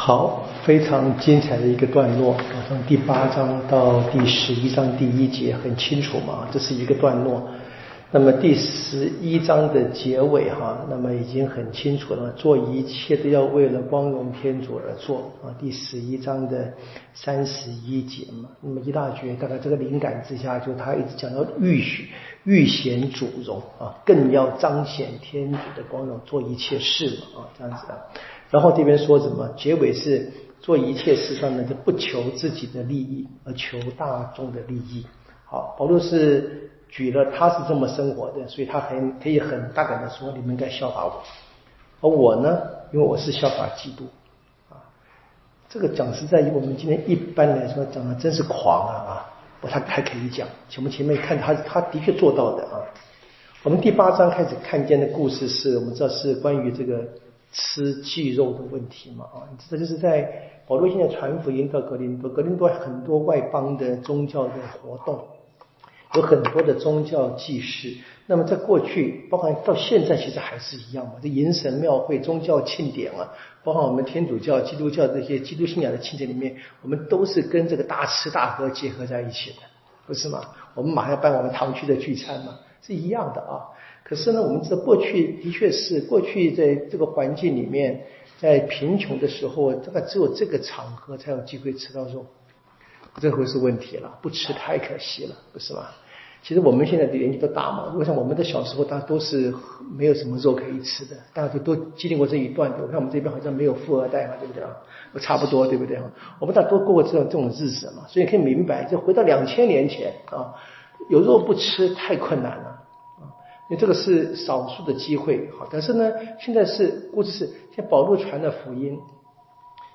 好，非常精彩的一个段落，从第八章到第十一章第一节，很清楚嘛，这是一个段落。那么第十一章的结尾哈，那么已经很清楚了，做一切都要为了光荣天主而做啊。第十一章的三十一节嘛，那么一大绝大概这个灵感之下，就他一直讲到欲许欲显主荣啊，更要彰显天主的光荣，做一切事嘛啊，这样子的。然后这边说什么？结尾是做一切事上呢，就不求自己的利益，而求大众的利益。好，保罗是。举了他是这么生活的，所以他很可以很大胆的说，你们应该效法我。而我呢，因为我是效法基督啊。这个讲实在，以我们今天一般来说讲的真是狂啊啊！不太还可以讲，我们前面看他他的确做到的啊。我们第八章开始看见的故事是我们知道是关于这个吃鸡肉的问题嘛啊，这就是在保罗现在传福音到格林多，格林多很多外邦的宗教的活动。有很多的宗教祭祀，那么在过去，包括到现在，其实还是一样嘛。这迎神庙会、宗教庆典啊，包括我们天主教、基督教这些基督信仰的庆典里面，我们都是跟这个大吃大喝结合在一起的，不是吗？我们马上办我们堂区的聚餐嘛，是一样的啊。可是呢，我们知道过去的确是过去在这个环境里面，在贫穷的时候，大概只有这个场合才有机会吃到肉。这回是问题了，不吃太可惜了，不是吗？其实我们现在的年纪都大嘛，我想我们的小时候大家都是没有什么肉可以吃的？大家都都经历过这一段的。我看我们这边好像没有富二代嘛，对不对啊？差不多，对不对啊我们大家都过过这种这种日子嘛，所以可以明白，就回到两千年前啊，有肉不吃太困难了，因为这个是少数的机会。好，但是呢，现在是估计是像保罗传的福音。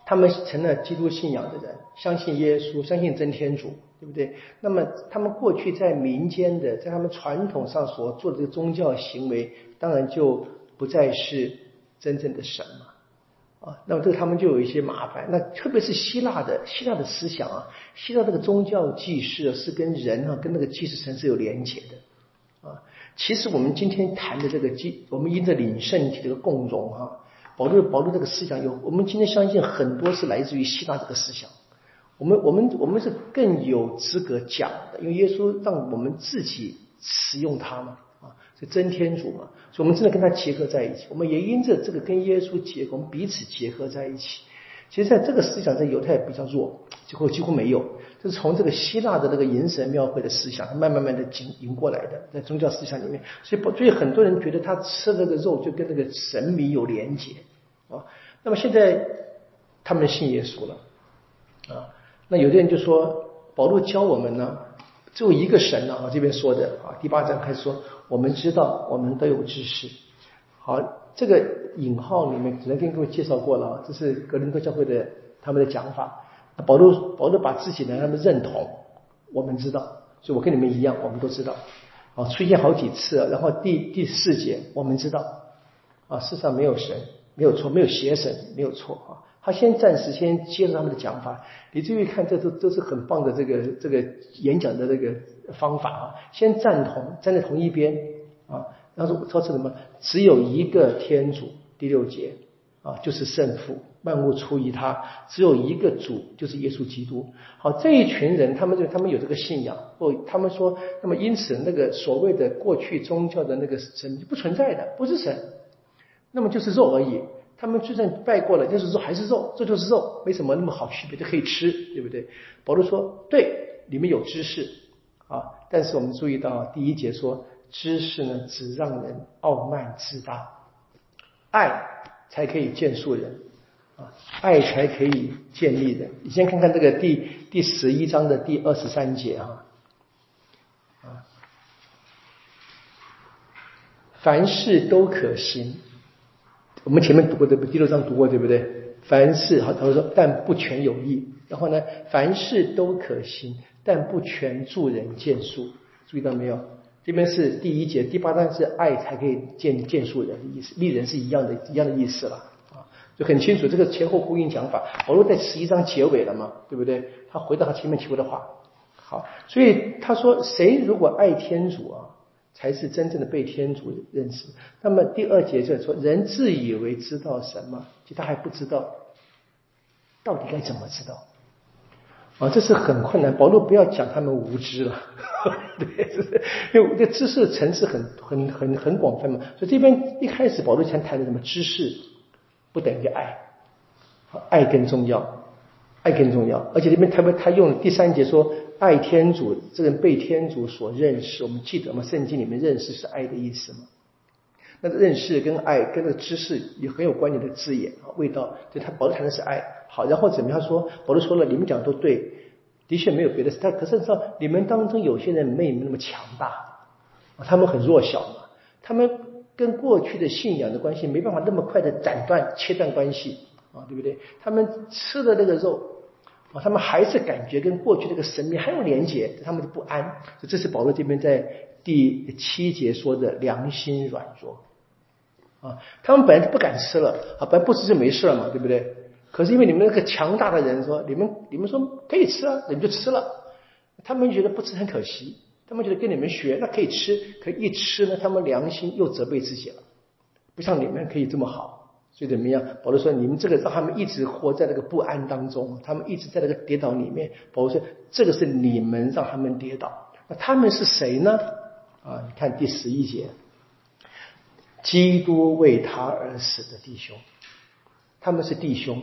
他们成了基督信仰的人，相信耶稣，相信真天主，对不对？那么他们过去在民间的，在他们传统上所做的这个宗教行为，当然就不再是真正的神嘛，啊，那么这个他们就有一些麻烦。那特别是希腊的希腊的思想啊，希腊这个宗教祭祀是跟人啊，跟那个祭祀神是有连结的。其实我们今天谈的这个基，我们因着领圣体这个共荣哈。保罗保罗这个思想有，我们今天相信很多是来自于希腊这个思想。我们我们我们是更有资格讲的，因为耶稣让我们自己使用它嘛，啊，是真天主嘛，所以我们真的跟他结合在一起。我们也因着这个跟耶稣结，我们彼此结合在一起。其实，在这个思想在犹太比较弱，几乎几乎没有。是从这个希腊的那个银神庙会的思想，慢慢慢的引引过来的，在宗教思想里面，所以，所以很多人觉得他吃这个肉就跟那个神明有连结啊。那么现在他们信耶稣了啊。那有的人就说，保罗教我们呢，只有一个神呢啊。这边说的啊，第八章开始说，我们知道，我们都有知识。好，这个引号里面只能跟各位介绍过了，这是格林多教会的他们的讲法。保罗保罗把自己呢，他们认同，我们知道，所以我跟你们一样，我们都知道，啊，出现好几次，然后第第四节，我们知道，啊，世上没有神，没有错，没有邪神，没有错啊。他先暂时先接受他们的讲法，你注意看，这都都是很棒的这个这个演讲的这个方法啊。先赞同，站在同一边啊，然后说什么？只有一个天主，第六节啊，就是圣父。万物出于他，只有一个主，就是耶稣基督。好，这一群人，他们就他们有这个信仰，或他们说，那么因此那个所谓的过去宗教的那个神不存在的，不是神，那么就是肉而已。他们就算拜过了，就是说还是肉，这就是肉，没什么那么好区别，就可以吃，对不对？保罗说，对，里面有知识啊，但是我们注意到第一节说，知识呢只让人傲慢自大，爱才可以建树人。啊，爱才可以建立的。你先看看这个第第十一章的第二十三节啊，啊，凡事都可行。我们前面读过对不？第六章读过对不对？凡事好，他说但不全有益。然后呢，凡事都可行，但不全助人建树。注意到没有？这边是第一节，第八章是爱才可以建建树人的意思，立人是一样的，一样的意思了啊。就很清楚，这个前后呼应讲法。保罗在十一章结尾了嘛，对不对？他回到他前面提过的话。好，所以他说，谁如果爱天主啊，才是真正的被天主认识。那么第二节就说，人自以为知道什么，其实他还不知道。到底该怎么知道？啊，这是很困难。保罗不要讲他们无知了，对，就是因为这知识层次很很很很广泛嘛。所以这边一开始保罗先谈的什么知识不等于爱，爱更重要，爱更重要。而且这边他们他用第三节说爱天主，这个被天主所认识。我们记得吗？圣经里面认识是爱的意思吗？那认识跟爱跟那个知识也很有关联的字眼啊，味道。就他保罗谈的是爱。好，然后怎么样说？保罗说了，你们讲的都对，的确没有别的事。他可是知道，你们当中有些人没你们那么强大，他们很弱小嘛，他们跟过去的信仰的关系没办法那么快的斩断、切断关系啊，对不对？他们吃的那个肉啊，他们还是感觉跟过去那个神明还有连结，他们的不安。这是保罗这边在第七节说的良心软弱。啊，他们本来就不敢吃了，啊，本来不吃就没事了嘛，对不对？可是因为你们那个强大的人说，你们你们说可以吃啊，你们就吃了。他们觉得不吃很可惜，他们觉得跟你们学，那可以吃，可一吃呢，他们良心又责备自己了，不像你们可以这么好，所以怎么样？保罗说，你们这个让他们一直活在那个不安当中，他们一直在那个跌倒里面。保罗说，这个是你们让他们跌倒，那他们是谁呢？啊，你看第十一节。基督为他而死的弟兄，他们是弟兄，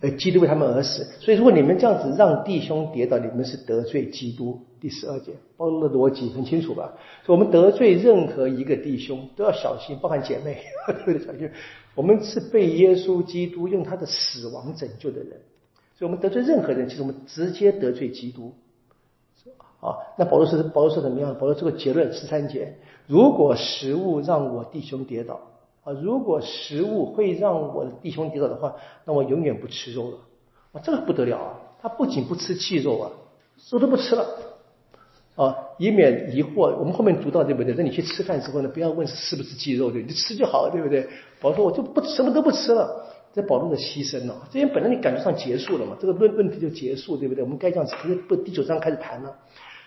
而基督为他们而死。所以，如果你们这样子让弟兄跌倒，你们是得罪基督。第十二节，包罗的逻辑很清楚吧？所以我们得罪任何一个弟兄都要小心，包含姐妹，都要小心。我们是被耶稣基督用他的死亡拯救的人，所以我们得罪任何人，其实我们直接得罪基督。啊，那保罗是保罗是怎么样？保罗这个结论十三节：如果食物让我弟兄跌倒啊，如果食物会让我的弟兄跌倒的话，那我永远不吃肉了。啊，这个不得了啊！他不仅不吃鸡肉啊，肉都不吃了啊，以免疑惑。我们后面读到对不对？那你去吃饭之后呢，不要问是不是鸡肉，对，你吃就好了，对不对？保罗说我就不什么都不吃了。这保罗的牺牲了，这边本来你感觉上结束了嘛，这个论问题就结束，对不对？我们该这样子，不是不第九章开始谈了。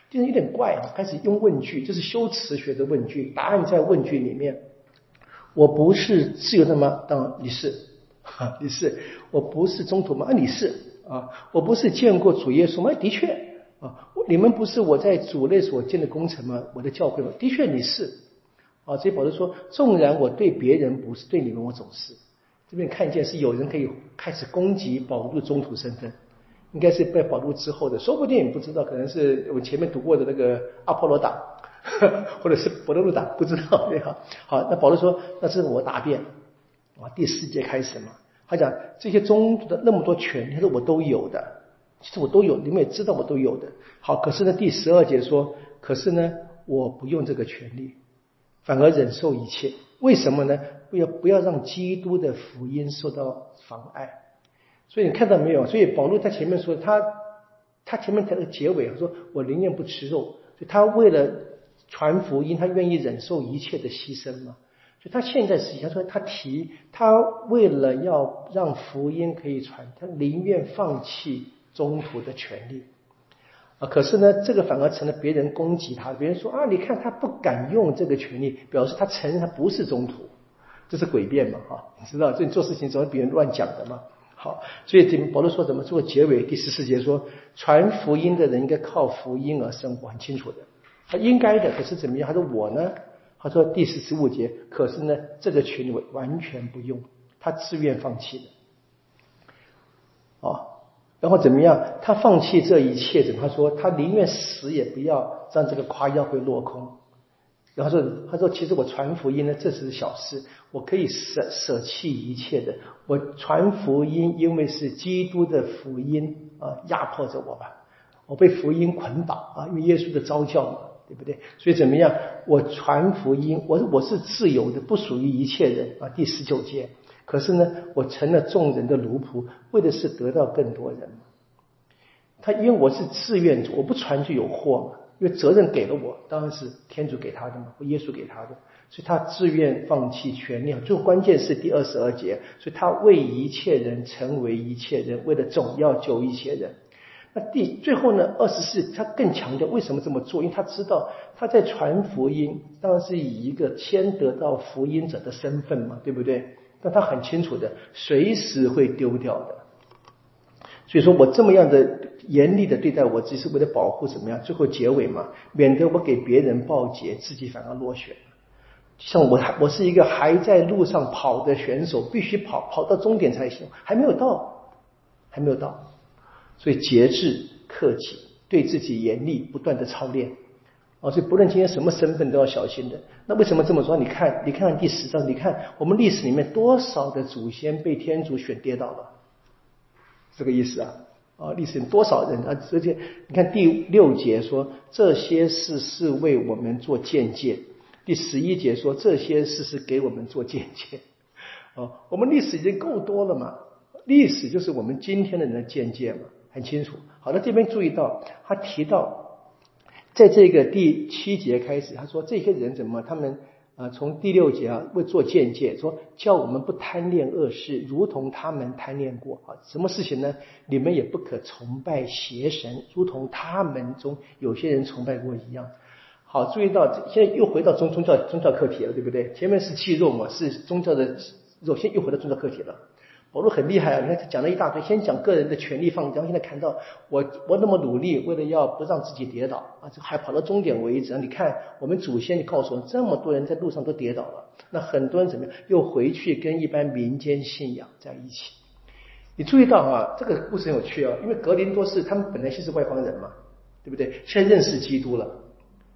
就是有点怪啊，开始用问句，这是修辞学的问句，答案在问句里面。我不是自由的吗？当你是，哈 你是。我不是中途吗？啊，你是啊。我不是见过主耶稣吗？的确啊。你们不是我在主内所建的工程吗？我的教会吗？的确你是啊。这保罗说，纵然我对别人不是，对你们我总是。这边看见是有人可以开始攻击保罗的中途身份。应该是被保罗之后的，说不定不知道，可能是我前面读过的那个阿波罗党，或者是伯多禄党，不知道对哈。好，那保罗说，那这是我答辩啊，第四节开始嘛，他讲这些宗族的那么多权利，他说我都有的，其实我都有，你们也知道我都有的。好，可是呢，第十二节说，可是呢，我不用这个权利，反而忍受一切，为什么呢？不要不要让基督的福音受到妨碍。所以你看到没有？所以保罗在前面说他，他前面在那个结尾他说：“我宁愿不吃肉。”所以他为了传福音，他愿意忍受一切的牺牲嘛。所以他现在实际上说，他提他为了要让福音可以传，他宁愿放弃中途的权利啊。可是呢，这个反而成了别人攻击他，别人说啊，你看他不敢用这个权利，表示他承认他不是中途，这是诡辩嘛？哈，你知道，这做事情总是别人乱讲的嘛。好，所以这保罗说怎么做结尾第十四节说，传福音的人应该靠福音而生活，很清楚的，他应该的。可是怎么样？他说我呢？他说第四十五节，可是呢，这个权利完全不用，他自愿放弃的。哦，然后怎么样？他放弃这一切的，他说他宁愿死也不要让这个夸耀会落空。然后说，他说其实我传福音呢，这是小事。我可以舍舍弃一切的，我传福音，因为是基督的福音啊，压迫着我吧，我被福音捆绑啊，因为耶稣的招教嘛，对不对？所以怎么样？我传福音，我我是自由的，不属于一切人啊。第十九节，可是呢，我成了众人的奴仆，为的是得到更多人。他因为我是自愿者，我不传就有祸嘛，因为责任给了我，当然是天主给他的嘛，或耶稣给他的。所以他自愿放弃权利，最关键是第二十二节，所以他为一切人成为一切人，为了总要救一些人。那第最后呢，二十四他更强调为什么这么做？因为他知道他在传福音，当然是以一个先得到福音者的身份嘛，对不对？但他很清楚的，随时会丢掉的。所以说我这么样的严厉的对待我，只是为了保护怎么样？最后结尾嘛，免得我给别人报捷，自己反而落选。像我我是一个还在路上跑的选手，必须跑跑到终点才行，还没有到，还没有到。所以节制、克己，对自己严厉，不断的操练。哦，所以不论今天什么身份都要小心的。那为什么这么说？你看，你看看第十章，你看我们历史里面多少的祖先被天主选跌倒了，这个意思啊。啊，历史多少人啊？而且你看第六节说这些事是为我们做见解，第十一节说这些事是给我们做见解。哦，我们历史已经够多了嘛？历史就是我们今天的人的见解嘛，很清楚。好的，这边注意到他提到。在这个第七节开始，他说这些人怎么？他们啊，从第六节啊，为做见解，说叫我们不贪恋恶事，如同他们贪恋过啊。什么事情呢？你们也不可崇拜邪神，如同他们中有些人崇拜过一样。好，注意到现在又回到宗宗教宗教课题了，对不对？前面是肌肉嘛，是宗教的肉，现在又回到宗教课题了。保罗很厉害啊！你看，他讲了一大堆，先讲个人的权利放，然后现在看到我我那么努力，为了要不让自己跌倒啊，这还跑到终点为止。你看，我们祖先告诉我，这么多人在路上都跌倒了，那很多人怎么样？又回去跟一般民间信仰在一起。你注意到啊，这个故事很有趣啊，因为格林多是他们本来就是外邦人嘛，对不对？现在认识基督了，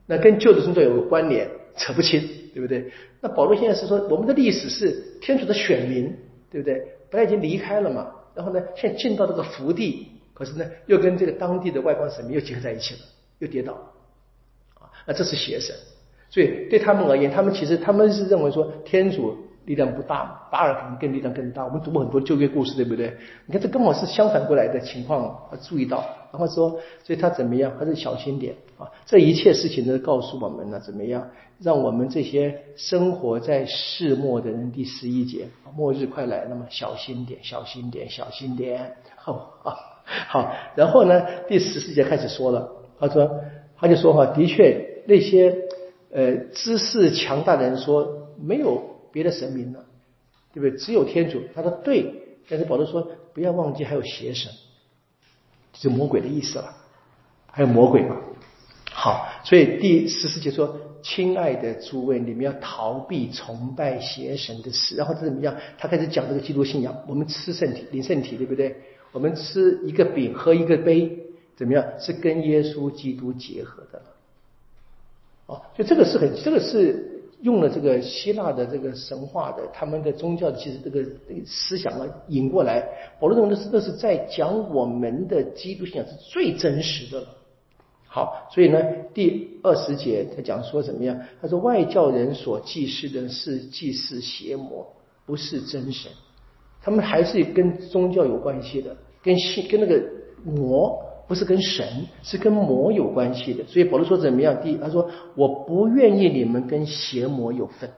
那跟旧的宗教有关联，扯不清，对不对？那保罗现在是说，我们的历史是天主的选民，对不对？本来已经离开了嘛，然后呢，现在进到这个福地，可是呢，又跟这个当地的外邦神明又结合在一起了，又跌倒啊，那这是邪神，所以对他们而言，他们其实他们是认为说天主。力量不大，巴尔肯定更力量更大。我们读过很多旧约故事，对不对？你看这刚好是相反过来的情况，注意到。然后说，所以他怎么样？还是小心点啊！这一切事情都告诉我们呢，怎么样？让我们这些生活在世末的人，第十一节，末日快来，那么小心点，小心点，小心点。好，好。然后呢，第十四节开始说了，他说，他就说哈，的确那些呃知识强大的人说没有。别的神明了，对不对？只有天主。他说对，但是保罗说不要忘记还有邪神，是魔鬼的意思了。还有魔鬼嘛？好，所以第十四节说：“亲爱的诸位，你们要逃避崇拜邪神的事。”然后他怎么样？他开始讲这个基督信仰。我们吃圣体、领圣体，对不对？我们吃一个饼、喝一个杯，怎么样？是跟耶稣基督结合的。哦，所以这个是很，这个是。用了这个希腊的这个神话的他们的宗教其实这个思想啊引过来，保罗认为是那是在讲我们的基督信仰是最真实的了。好，所以呢第二十节他讲说怎么样？他说外教人所祭祀的是祭祀邪魔，不是真神，他们还是跟宗教有关系的，跟信跟那个魔。不是跟神，是跟魔有关系的。所以保罗说怎么样？第一，他说我不愿意你们跟邪魔有份。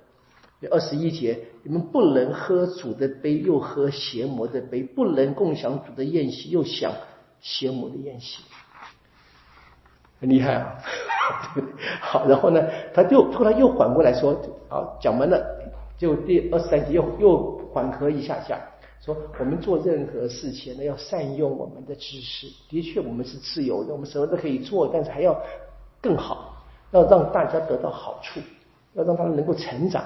二十一节，你们不能喝主的杯，又喝邪魔的杯；不能共享主的宴席，又享邪魔的宴席。很厉害啊！好，然后呢，他就后来又缓过来说，啊，讲完了，就第二十三节又又缓和一下下。说我们做任何事情呢，要善用我们的知识。的确，我们是自由的，我们什么都可以做，但是还要更好，要让大家得到好处，要让他们能够成长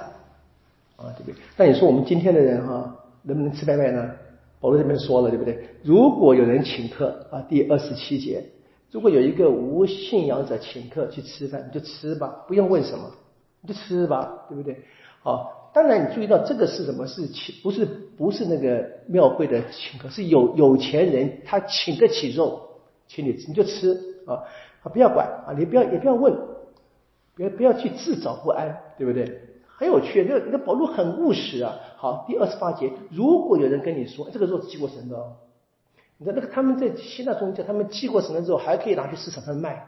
啊，对不对？那你说我们今天的人哈，能不能吃拜拜呢？保罗这边说了，对不对？如果有人请客啊，第二十七节，如果有一个无信仰者请客去吃饭，你就吃吧，不用问什么，你就吃吧，对不对？好。当然，你注意到这个是什么？是请不是不是那个庙会的请客，是有有钱人他请得起肉，请你你就吃啊，啊不要管啊，你不要也不要问，不要不要去自找不安，对不对？很有趣，那那保罗很务实啊。好，第二十八节，如果有人跟你说这个肉是祭过神的哦，你知道那个他们在希腊宗教，他们祭过神的肉还可以拿去市场上卖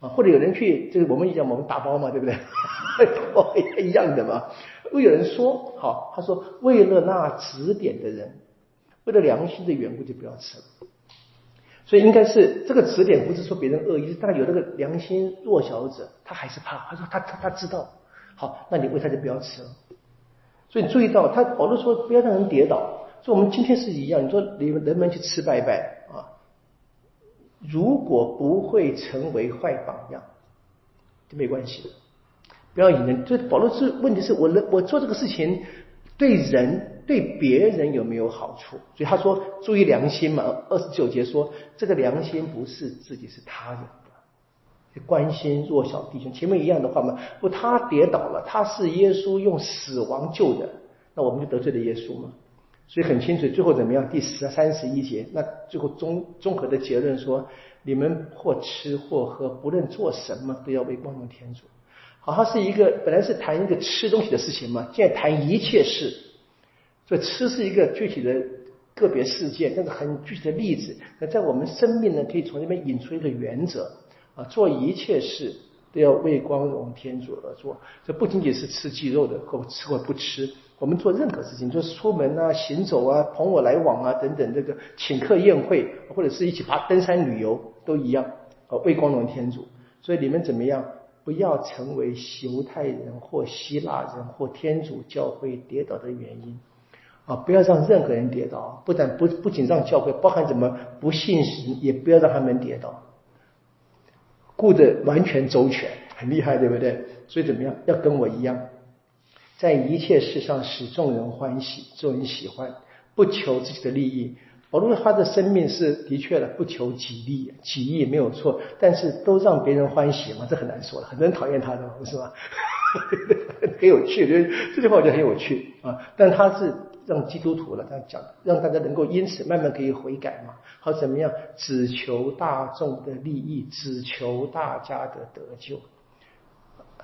啊，或者有人去就是我们讲我们打包嘛，对不对？打 包一样的嘛。会有人说，好，他说为了那指点的人，为了良心的缘故就不要吃了。所以应该是这个指点不是说别人恶意，但有那个良心弱小者，他还是怕。他说他他他知道，好，那你为他就不要吃了。所以注意到，他保罗说不要让人跌倒。所以我们今天是一样，你说你们人们去吃拜拜啊，如果不会成为坏榜样，就没关系的。不要引人。就保罗是问题是我我做这个事情对人对别人有没有好处？所以他说注意良心嘛。二十九节说这个良心不是自己，是他人的，关心弱小弟兄。前面一样的话嘛，不他跌倒了，他是耶稣用死亡救的，那我们就得罪了耶稣嘛。所以很清楚，最后怎么样？第十三十一节，那最后综综合的结论说：你们或吃或喝，不论做什么，都要为光荣天主。好，像是一个本来是谈一个吃东西的事情嘛，现在谈一切事。所以吃是一个具体的个别事件，但是很具体的例子。那在我们生命呢，可以从那边引出一个原则啊，做一切事。都要为光荣天主而做，这不仅仅是吃鸡肉的，或吃或不吃。我们做任何事情，就是出门啊、行走啊、朋友来往啊等等，这个请客宴会，或者是一起爬登山旅游，都一样，呃，为光荣天主。所以你们怎么样？不要成为犹太人或希腊人或天主教会跌倒的原因啊！不要让任何人跌倒，不但不不仅让教会，包含怎么不信神，也不要让他们跌倒。顾得完全周全，很厉害，对不对？所以怎么样？要跟我一样，在一切事上使众人欢喜，众人喜欢，不求自己的利益。保罗他的生命是的确的，不求己利，己利没有错，但是都让别人欢喜嘛，这很难说的。很多人讨厌他的，不是吗？很有趣，这句话我觉得很有趣啊。但他是。让基督徒了，他讲，让大家能够因此慢慢可以悔改嘛？好，怎么样？只求大众的利益，只求大家的得救。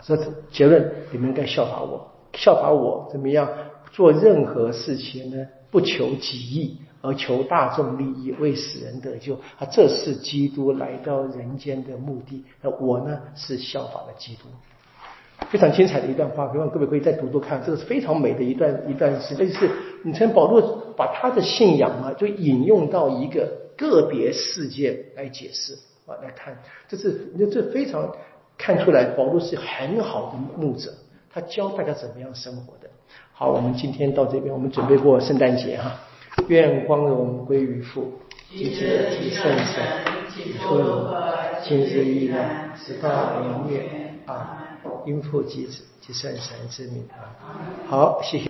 这结论，你们应该效法我，效法我怎么样？做任何事情呢？不求己益，而求大众利益，为使人得救。啊，这是基督来到人间的目的。那我呢，是效法了基督。非常精彩的一段话，希望各位可以再读读看，这个是非常美的一段一段诗。这就是你从保罗把他的信仰啊，就引用到一个个别事件来解释啊，来看，这是你这非常看出来，保罗是很好的牧者，他教大家怎么样生活的。好，我们今天到这边，我们准备过圣诞节哈，愿光荣归于父，及子及圣神，及诸如今日依然，直到永远啊。应父及子及圣神之名啊！好，谢谢。